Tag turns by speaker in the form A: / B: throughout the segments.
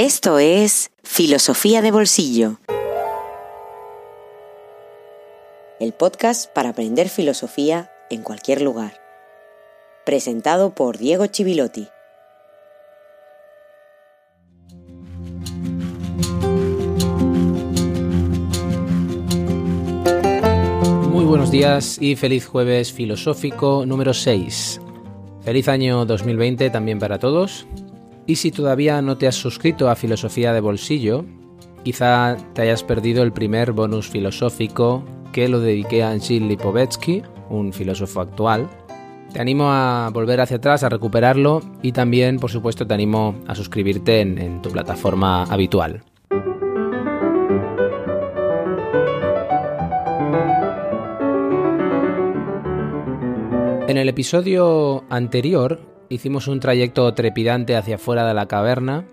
A: Esto es Filosofía de Bolsillo. El podcast para aprender filosofía en cualquier lugar. Presentado por Diego Chivilotti.
B: Muy buenos días y feliz jueves filosófico número 6. Feliz año 2020 también para todos. Y si todavía no te has suscrito a Filosofía de Bolsillo, quizá te hayas perdido el primer bonus filosófico que lo dediqué a Gilles Lipovetsky, un filósofo actual. Te animo a volver hacia atrás, a recuperarlo y también, por supuesto, te animo a suscribirte en tu plataforma habitual. En el episodio anterior hicimos un trayecto trepidante hacia afuera de la caverna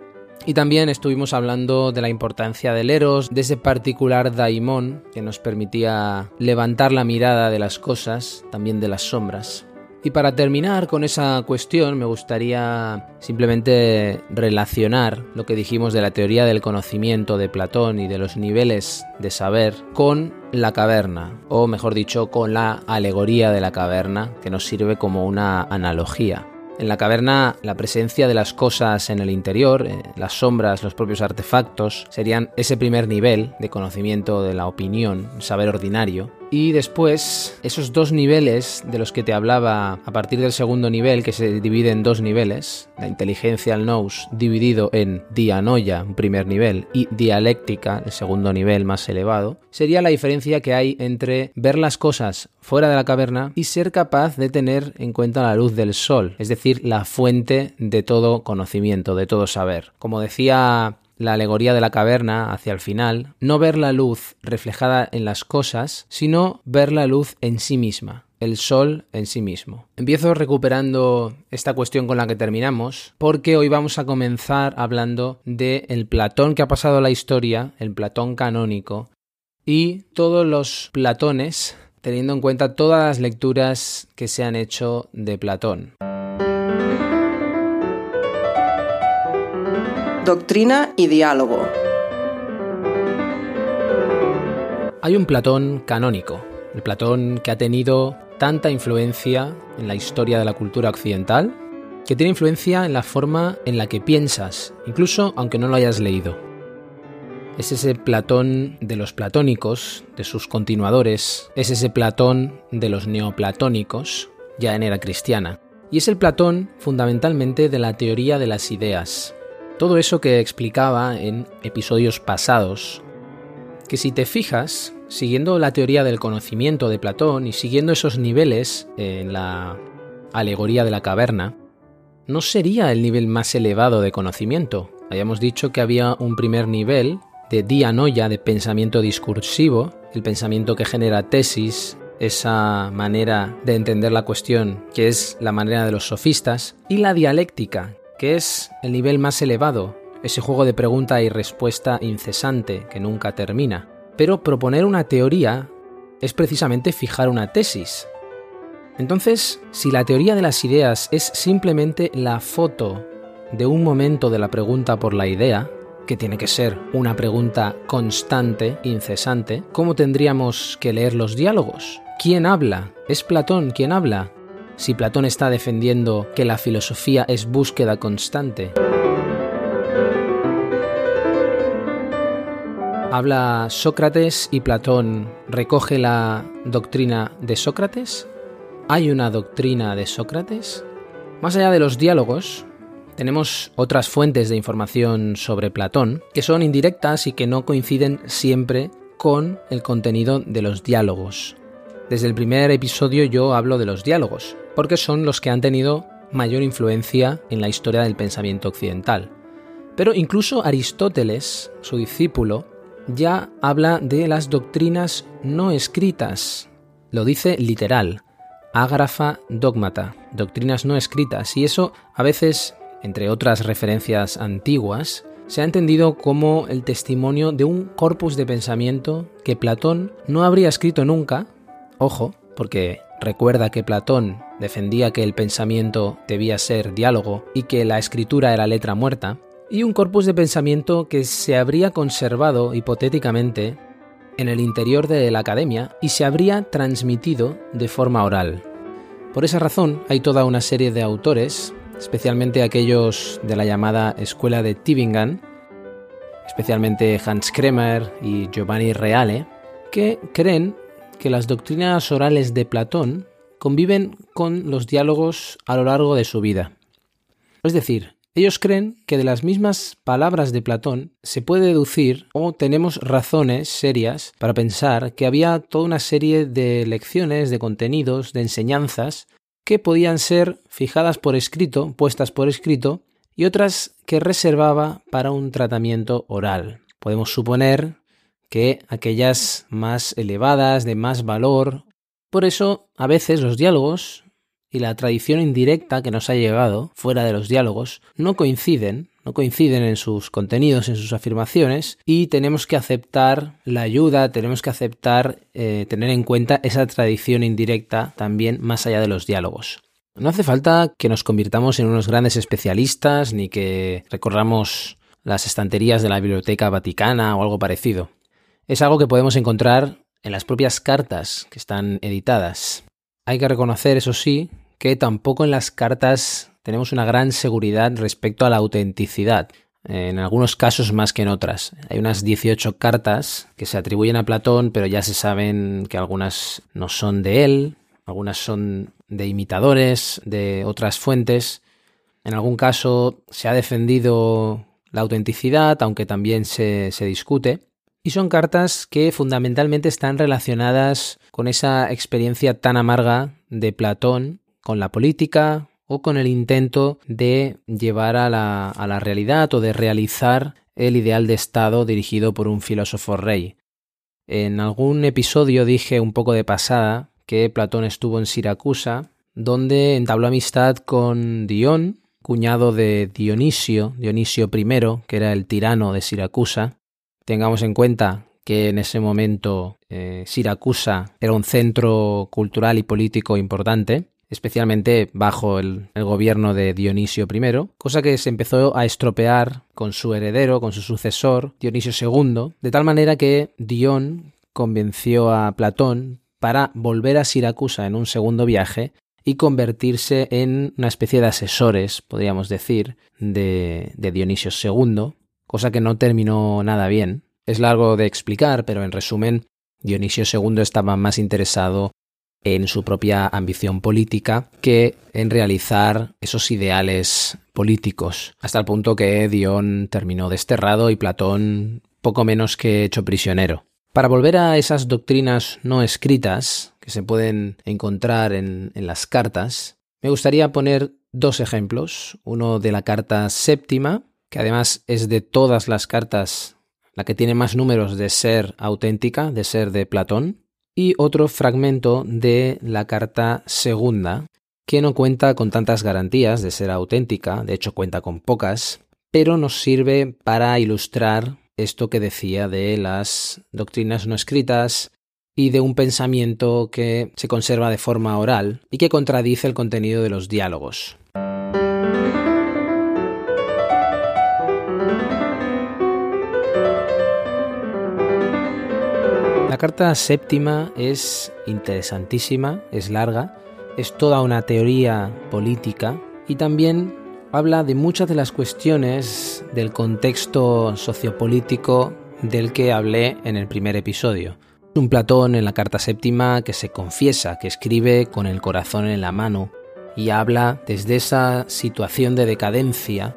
B: y también estuvimos hablando de la importancia del Eros, de ese particular daimon que nos permitía levantar la mirada de las cosas, también de las sombras. Y para terminar con esa cuestión me gustaría simplemente relacionar lo que dijimos de la teoría del conocimiento de Platón y de los niveles de saber con la caverna, o mejor dicho, con la alegoría de la caverna, que nos sirve como una analogía. En la caverna, la presencia de las cosas en el interior, eh, las sombras, los propios artefactos, serían ese primer nivel de conocimiento de la opinión, saber ordinario. Y después, esos dos niveles de los que te hablaba a partir del segundo nivel, que se divide en dos niveles, la inteligencia, el nous, dividido en dianoia, un primer nivel, y dialéctica, el segundo nivel más elevado, sería la diferencia que hay entre ver las cosas fuera de la caverna y ser capaz de tener en cuenta la luz del sol, es decir, la fuente de todo conocimiento, de todo saber. Como decía la alegoría de la caverna hacia el final, no ver la luz reflejada en las cosas, sino ver la luz en sí misma, el sol en sí mismo. Empiezo recuperando esta cuestión con la que terminamos, porque hoy vamos a comenzar hablando de el Platón que ha pasado a la historia, el Platón canónico, y todos los Platones, teniendo en cuenta todas las lecturas que se han hecho de Platón.
C: Doctrina y diálogo.
B: Hay un Platón canónico, el Platón que ha tenido tanta influencia en la historia de la cultura occidental, que tiene influencia en la forma en la que piensas, incluso aunque no lo hayas leído. Es ese Platón de los platónicos, de sus continuadores, es ese Platón de los neoplatónicos, ya en era cristiana. Y es el Platón fundamentalmente de la teoría de las ideas, todo eso que explicaba en episodios pasados, que si te fijas, siguiendo la teoría del conocimiento de Platón y siguiendo esos niveles en la alegoría de la caverna, no sería el nivel más elevado de conocimiento. Habíamos dicho que había un primer nivel de dianoia, de pensamiento discursivo, el pensamiento que genera tesis, esa manera de entender la cuestión que es la manera de los sofistas, y la dialéctica, que es el nivel más elevado, ese juego de pregunta y respuesta incesante que nunca termina. Pero proponer una teoría es precisamente fijar una tesis. Entonces, si la teoría de las ideas es simplemente la foto de un momento de la pregunta por la idea, que tiene que ser una pregunta constante, incesante, ¿cómo tendríamos que leer los diálogos? ¿Quién habla? ¿Es Platón quien habla? Si Platón está defendiendo que la filosofía es búsqueda constante? ¿Habla Sócrates y Platón recoge la doctrina de Sócrates? ¿Hay una doctrina de Sócrates? Más allá de los diálogos, tenemos otras fuentes de información sobre Platón que son indirectas y que no coinciden siempre con el contenido de los diálogos. Desde el primer episodio yo hablo de los diálogos, porque son los que han tenido mayor influencia en la historia del pensamiento occidental. Pero incluso Aristóteles, su discípulo, ya habla de las doctrinas no escritas. Lo dice literal, ágrafa dogmata, doctrinas no escritas. Y eso a veces, entre otras referencias antiguas, se ha entendido como el testimonio de un corpus de pensamiento que Platón no habría escrito nunca, ojo, porque recuerda que Platón defendía que el pensamiento debía ser diálogo y que la escritura era letra muerta, y un corpus de pensamiento que se habría conservado hipotéticamente en el interior de la academia y se habría transmitido de forma oral. Por esa razón hay toda una serie de autores, especialmente aquellos de la llamada Escuela de Tübingen, especialmente Hans Kremer y Giovanni Reale, que creen que las doctrinas orales de Platón conviven con los diálogos a lo largo de su vida. Es decir, ellos creen que de las mismas palabras de Platón se puede deducir o tenemos razones serias para pensar que había toda una serie de lecciones, de contenidos, de enseñanzas que podían ser fijadas por escrito, puestas por escrito, y otras que reservaba para un tratamiento oral. Podemos suponer que aquellas más elevadas, de más valor. Por eso, a veces los diálogos y la tradición indirecta que nos ha llegado, fuera de los diálogos, no coinciden, no coinciden en sus contenidos, en sus afirmaciones, y tenemos que aceptar la ayuda, tenemos que aceptar, eh, tener en cuenta esa tradición indirecta también más allá de los diálogos. No hace falta que nos convirtamos en unos grandes especialistas ni que recorramos las estanterías de la Biblioteca Vaticana o algo parecido. Es algo que podemos encontrar en las propias cartas que están editadas. Hay que reconocer, eso sí, que tampoco en las cartas tenemos una gran seguridad respecto a la autenticidad, en algunos casos más que en otras. Hay unas 18 cartas que se atribuyen a Platón, pero ya se saben que algunas no son de él, algunas son de imitadores de otras fuentes. En algún caso se ha defendido la autenticidad, aunque también se, se discute. Y son cartas que fundamentalmente están relacionadas con esa experiencia tan amarga de Platón con la política o con el intento de llevar a la, a la realidad o de realizar el ideal de Estado dirigido por un filósofo rey. En algún episodio dije un poco de pasada que Platón estuvo en Siracusa, donde entabló amistad con Dion, cuñado de Dionisio, Dionisio I, que era el tirano de Siracusa, Tengamos en cuenta que en ese momento eh, Siracusa era un centro cultural y político importante, especialmente bajo el, gobierno de Dionisio I, cosa que se empezó a estropear con su heredero, con su sucesor, Dionisio II, de tal manera que Dion convenció a Platón para volver a Siracusa en un segundo viaje y convertirse en una especie de asesores, podríamos decir, de, de Dionisio II, cosa que no terminó nada bien. Es largo de explicar, pero en resumen, Dionisio II estaba más interesado en su propia ambición política que en realizar esos ideales políticos, hasta el punto que Dion terminó desterrado y Platón poco menos que hecho prisionero. Para volver a esas doctrinas no escritas que se pueden encontrar en, en las cartas, me gustaría poner dos ejemplos, uno de la carta séptima, que además es de todas las cartas la que tiene más números de ser auténtica, de ser de Platón, y otro fragmento de la carta segunda, que no cuenta con tantas garantías de ser auténtica, de hecho cuenta con pocas, pero nos sirve para ilustrar esto que decía de las doctrinas no escritas y de un pensamiento que se conserva de forma oral y que contradice el contenido de los diálogos. La carta séptima es interesantísima, es larga, es toda una teoría política y también habla de muchas de las cuestiones del contexto sociopolítico del que hablé en el primer episodio. Un Platón en la carta séptima que se confiesa, que escribe con el corazón en la mano y habla desde esa situación de decadencia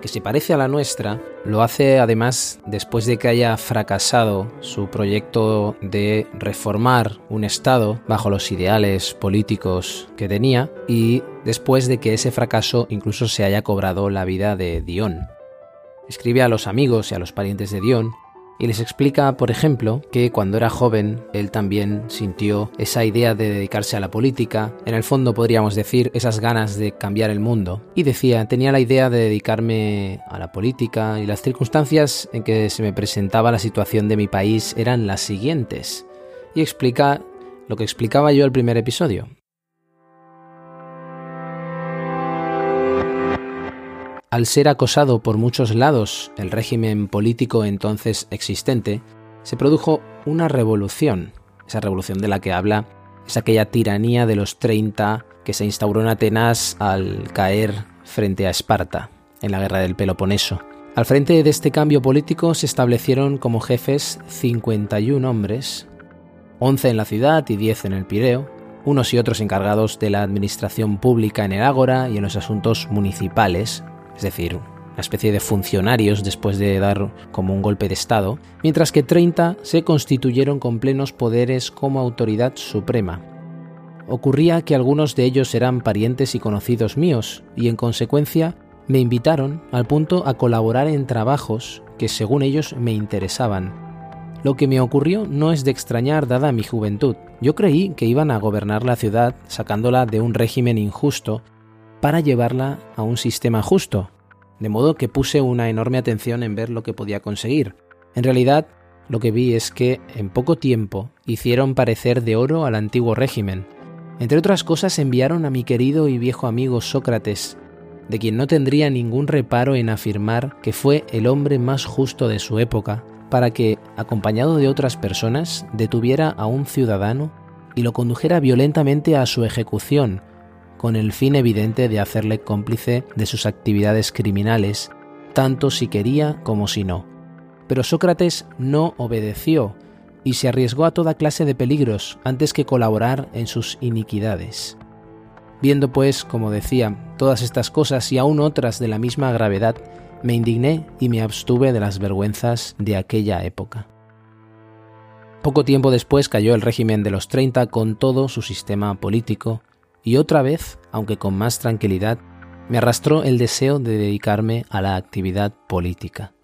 B: que se parece a la nuestra, lo hace además después de que haya fracasado su proyecto de reformar un Estado bajo los ideales políticos que tenía y después de que ese fracaso incluso se haya cobrado la vida de Dion. Escribe a los amigos y a los parientes de Dion y les explica, por ejemplo, que cuando era joven él también sintió esa idea de dedicarse a la política, en el fondo podríamos decir esas ganas de cambiar el mundo, y decía, tenía la idea de dedicarme a la política y las circunstancias en que se me presentaba la situación de mi país eran las siguientes, y explica lo que explicaba yo el primer episodio. Al ser acosado por muchos lados el régimen político entonces existente, se produjo una revolución. Esa revolución de la que habla es aquella tiranía de los 30 que se instauró en Atenas al caer frente a Esparta en la guerra del Peloponeso. Al frente de este cambio político se establecieron como jefes 51 hombres, 11 en la ciudad y 10 en el Pireo, unos y otros encargados de la administración pública en el Ágora y en los asuntos municipales, es decir, una especie de funcionarios después de dar como un golpe de Estado, mientras que 30 se constituyeron con plenos poderes como autoridad suprema. Ocurría que algunos de ellos eran parientes y conocidos míos, y en consecuencia me invitaron al punto a colaborar en trabajos que según ellos me interesaban. Lo que me ocurrió no es de extrañar dada mi juventud. Yo creí que iban a gobernar la ciudad sacándola de un régimen injusto para llevarla a un sistema justo, de modo que puse una enorme atención en ver lo que podía conseguir. En realidad, lo que vi es que en poco tiempo hicieron parecer de oro al antiguo régimen. Entre otras cosas enviaron a mi querido y viejo amigo Sócrates, de quien no tendría ningún reparo en afirmar que fue el hombre más justo de su época, para que, acompañado de otras personas, detuviera a un ciudadano y lo condujera violentamente a su ejecución, con el fin evidente de hacerle cómplice de sus actividades criminales, tanto si quería como si no. Pero Sócrates no obedeció y se arriesgó a toda clase de peligros antes que colaborar en sus iniquidades. Viendo pues, como decía, todas estas cosas y aún otras de la misma gravedad, me indigné y me abstuve de las vergüenzas de aquella época. Poco tiempo después cayó el régimen de los 30 con todo su sistema político y otra vez, aunque con más tranquilidad, me arrastró el deseo de dedicarme a la actividad política.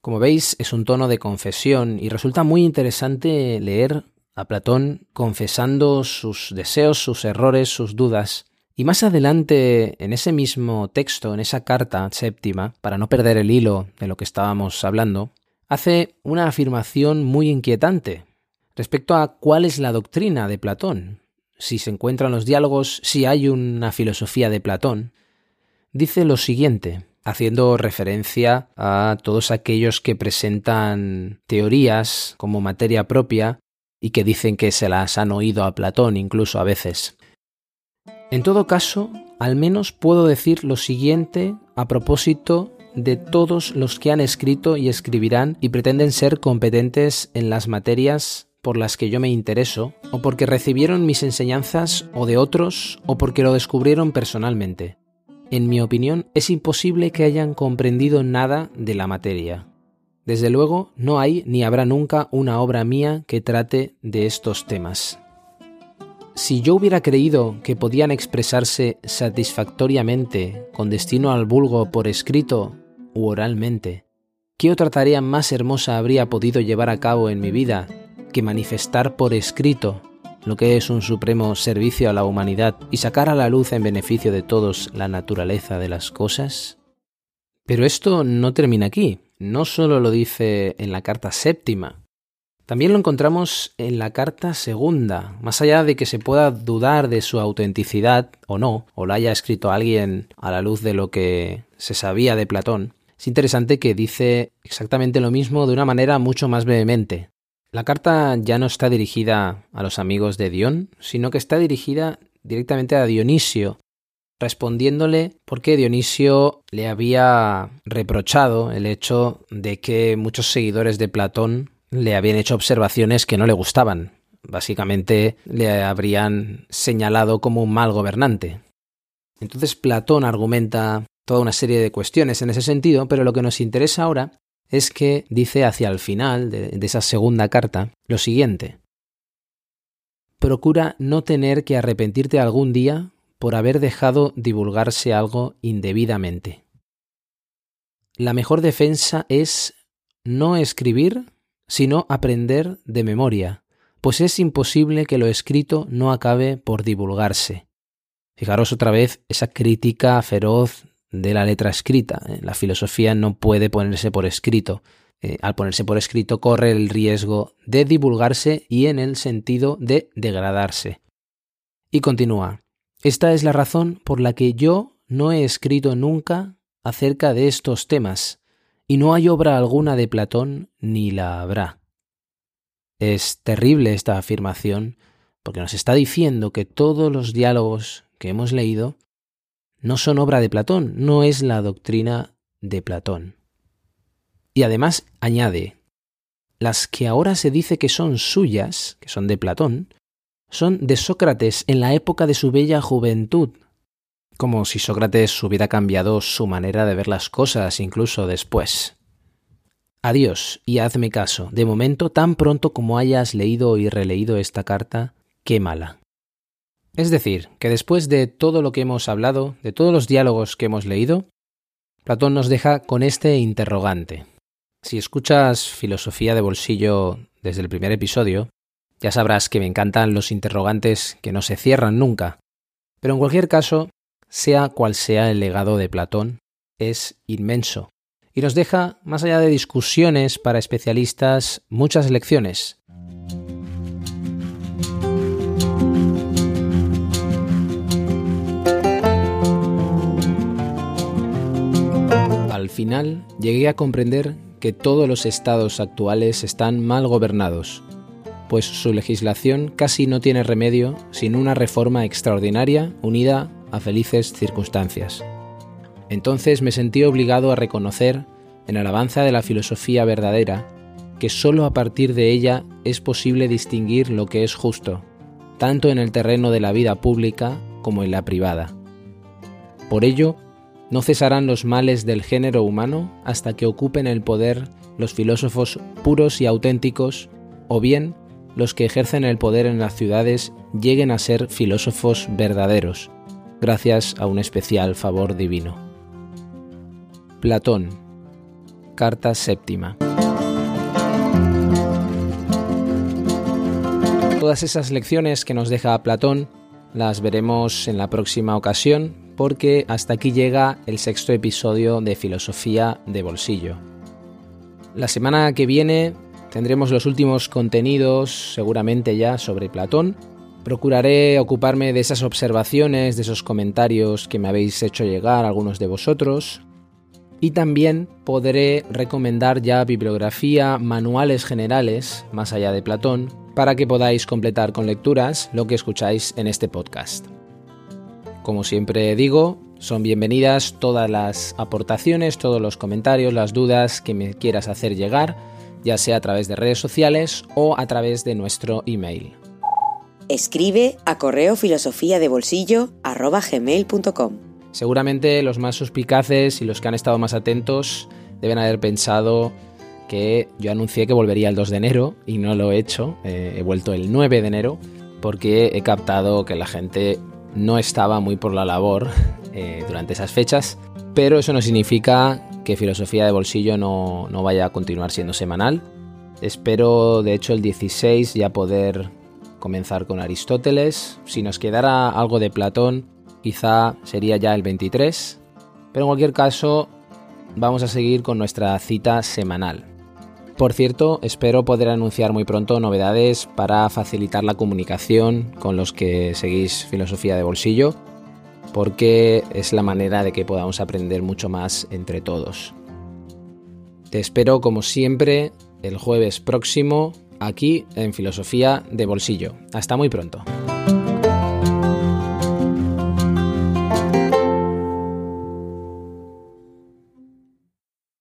B: Como veis, es un tono de confesión y resulta muy interesante leer a Platón confesando sus deseos, sus errores, sus dudas. Y más adelante, en ese mismo texto, en esa carta séptima, para no perder el hilo de lo que estábamos hablando, hace una afirmación muy inquietante respecto a cuál es la doctrina de Platón, si se encuentran los diálogos, si hay una filosofía de Platón. Dice lo siguiente, haciendo referencia a todos aquellos que presentan teorías como materia propia y que dicen que se las han oído a Platón incluso a veces. En todo caso, al menos puedo decir lo siguiente a propósito de todos los que han escrito y escribirán y pretenden ser competentes en las materias por las que yo me intereso, o porque recibieron mis enseñanzas o de otros, o porque lo descubrieron personalmente. En mi opinión, es imposible que hayan comprendido nada de la materia. Desde luego, no hay ni habrá nunca una obra mía que trate de estos temas. Si yo hubiera creído que podían expresarse satisfactoriamente con destino al vulgo por escrito u oralmente, ¿qué otra tarea más hermosa habría podido llevar a cabo en mi vida que manifestar por escrito lo que es un supremo servicio a la humanidad y sacar a la luz en beneficio de todos la naturaleza de las cosas? Pero esto no termina aquí no solo lo dice en la carta séptima, también lo encontramos en la carta segunda, más allá de que se pueda dudar de su autenticidad o no, o la haya escrito alguien a la luz de lo que se sabía de Platón, es interesante que dice exactamente lo mismo de una manera mucho más vehemente. La carta ya no está dirigida a los amigos de Dion, sino que está dirigida directamente a Dionisio, respondiéndole porque Dionisio le había reprochado el hecho de que muchos seguidores de Platón le habían hecho observaciones que no le gustaban. Básicamente le habrían señalado como un mal gobernante. Entonces Platón argumenta toda una serie de cuestiones en ese sentido, pero lo que nos interesa ahora es que dice hacia el final de, esa segunda carta lo siguiente. Procura no tener que arrepentirte algún día por haber dejado divulgarse algo indebidamente. La mejor defensa es no escribir, sino aprender de memoria, pues es imposible que lo escrito no acabe por divulgarse. Fijaros otra vez esa crítica feroz de la letra escrita. ¿eh? La filosofía no puede ponerse por escrito. Eh, al ponerse por escrito corre el riesgo de divulgarse y en el sentido de degradarse. Y continúa. Esta es la razón por la que yo no he escrito nunca acerca de estos temas, y no hay obra alguna de Platón ni la habrá. Es terrible esta afirmación, porque nos está diciendo que todos los diálogos que hemos leído no son obra de Platón, no es la doctrina de Platón. Y además añade, las que ahora se dice que son suyas, que son de Platón, son de Sócrates en la época de su bella juventud, como si Sócrates hubiera cambiado su manera de ver las cosas incluso después. Adiós y hazme caso, de momento tan pronto como hayas leído y releído esta carta, quémala. Es decir, que después de todo lo que hemos hablado, de todos los diálogos que hemos leído, Platón nos deja con este interrogante. Si escuchas filosofía de bolsillo desde el primer episodio, ya sabrás que me encantan los interrogantes que no se cierran nunca. Pero en cualquier caso, sea cual sea el legado de Platón, es inmenso y nos deja, más allá de discusiones para especialistas, muchas lecciones. Al final llegué a comprender que todos los estados actuales están mal gobernados, pues su legislación casi no tiene remedio sin una reforma extraordinaria unida a felices circunstancias. Entonces me sentí obligado a reconocer, en alabanza de la filosofía verdadera, que sólo a partir de ella es posible distinguir lo que es justo, tanto en el terreno de la vida pública como en la privada. Por ello, no cesarán los males del género humano hasta que ocupen el poder los filósofos puros y auténticos, o bien los que ejercen el poder en las ciudades lleguen a ser filósofos verdaderos, gracias a un especial favor divino. Platón, Carta séptima. Todas esas lecciones que nos deja Platón las veremos en la próxima ocasión porque hasta aquí llega el sexto episodio de Filosofía de Bolsillo. La semana que viene tendremos los últimos contenidos seguramente ya sobre Platón. Procuraré ocuparme de esas observaciones, de esos comentarios que me habéis hecho llegar algunos de vosotros. Y también podré recomendar ya bibliografía, manuales generales, más allá de Platón, para que podáis completar con lecturas lo que escucháis en este podcast. Como siempre digo, son bienvenidas todas las aportaciones, todos los comentarios, las dudas que me quieras hacer llegar, ya sea a través de redes sociales o a través de nuestro email.
A: Escribe a correo filosofía de bolsillo
B: Seguramente los más suspicaces y los que han estado más atentos deben haber pensado que yo anuncié que volvería el 2 de enero y no lo he hecho, eh, he vuelto el 9 de enero porque he captado que la gente no estaba muy por la labor eh, durante esas fechas, pero eso no significa que Filosofía de Bolsillo no, no vaya a continuar siendo semanal. Espero, de hecho, el 16 ya poder comenzar con Aristóteles. Si nos quedara algo de Platón, quizá sería ya el 23. Pero en cualquier caso, vamos a seguir con nuestra cita semanal. Por cierto, espero poder anunciar muy pronto novedades para facilitar la comunicación con los que seguís filosofía de bolsillo, porque es la manera de que podamos aprender mucho más entre todos. Te espero como siempre el jueves próximo aquí en Filosofía de Bolsillo. Hasta muy pronto.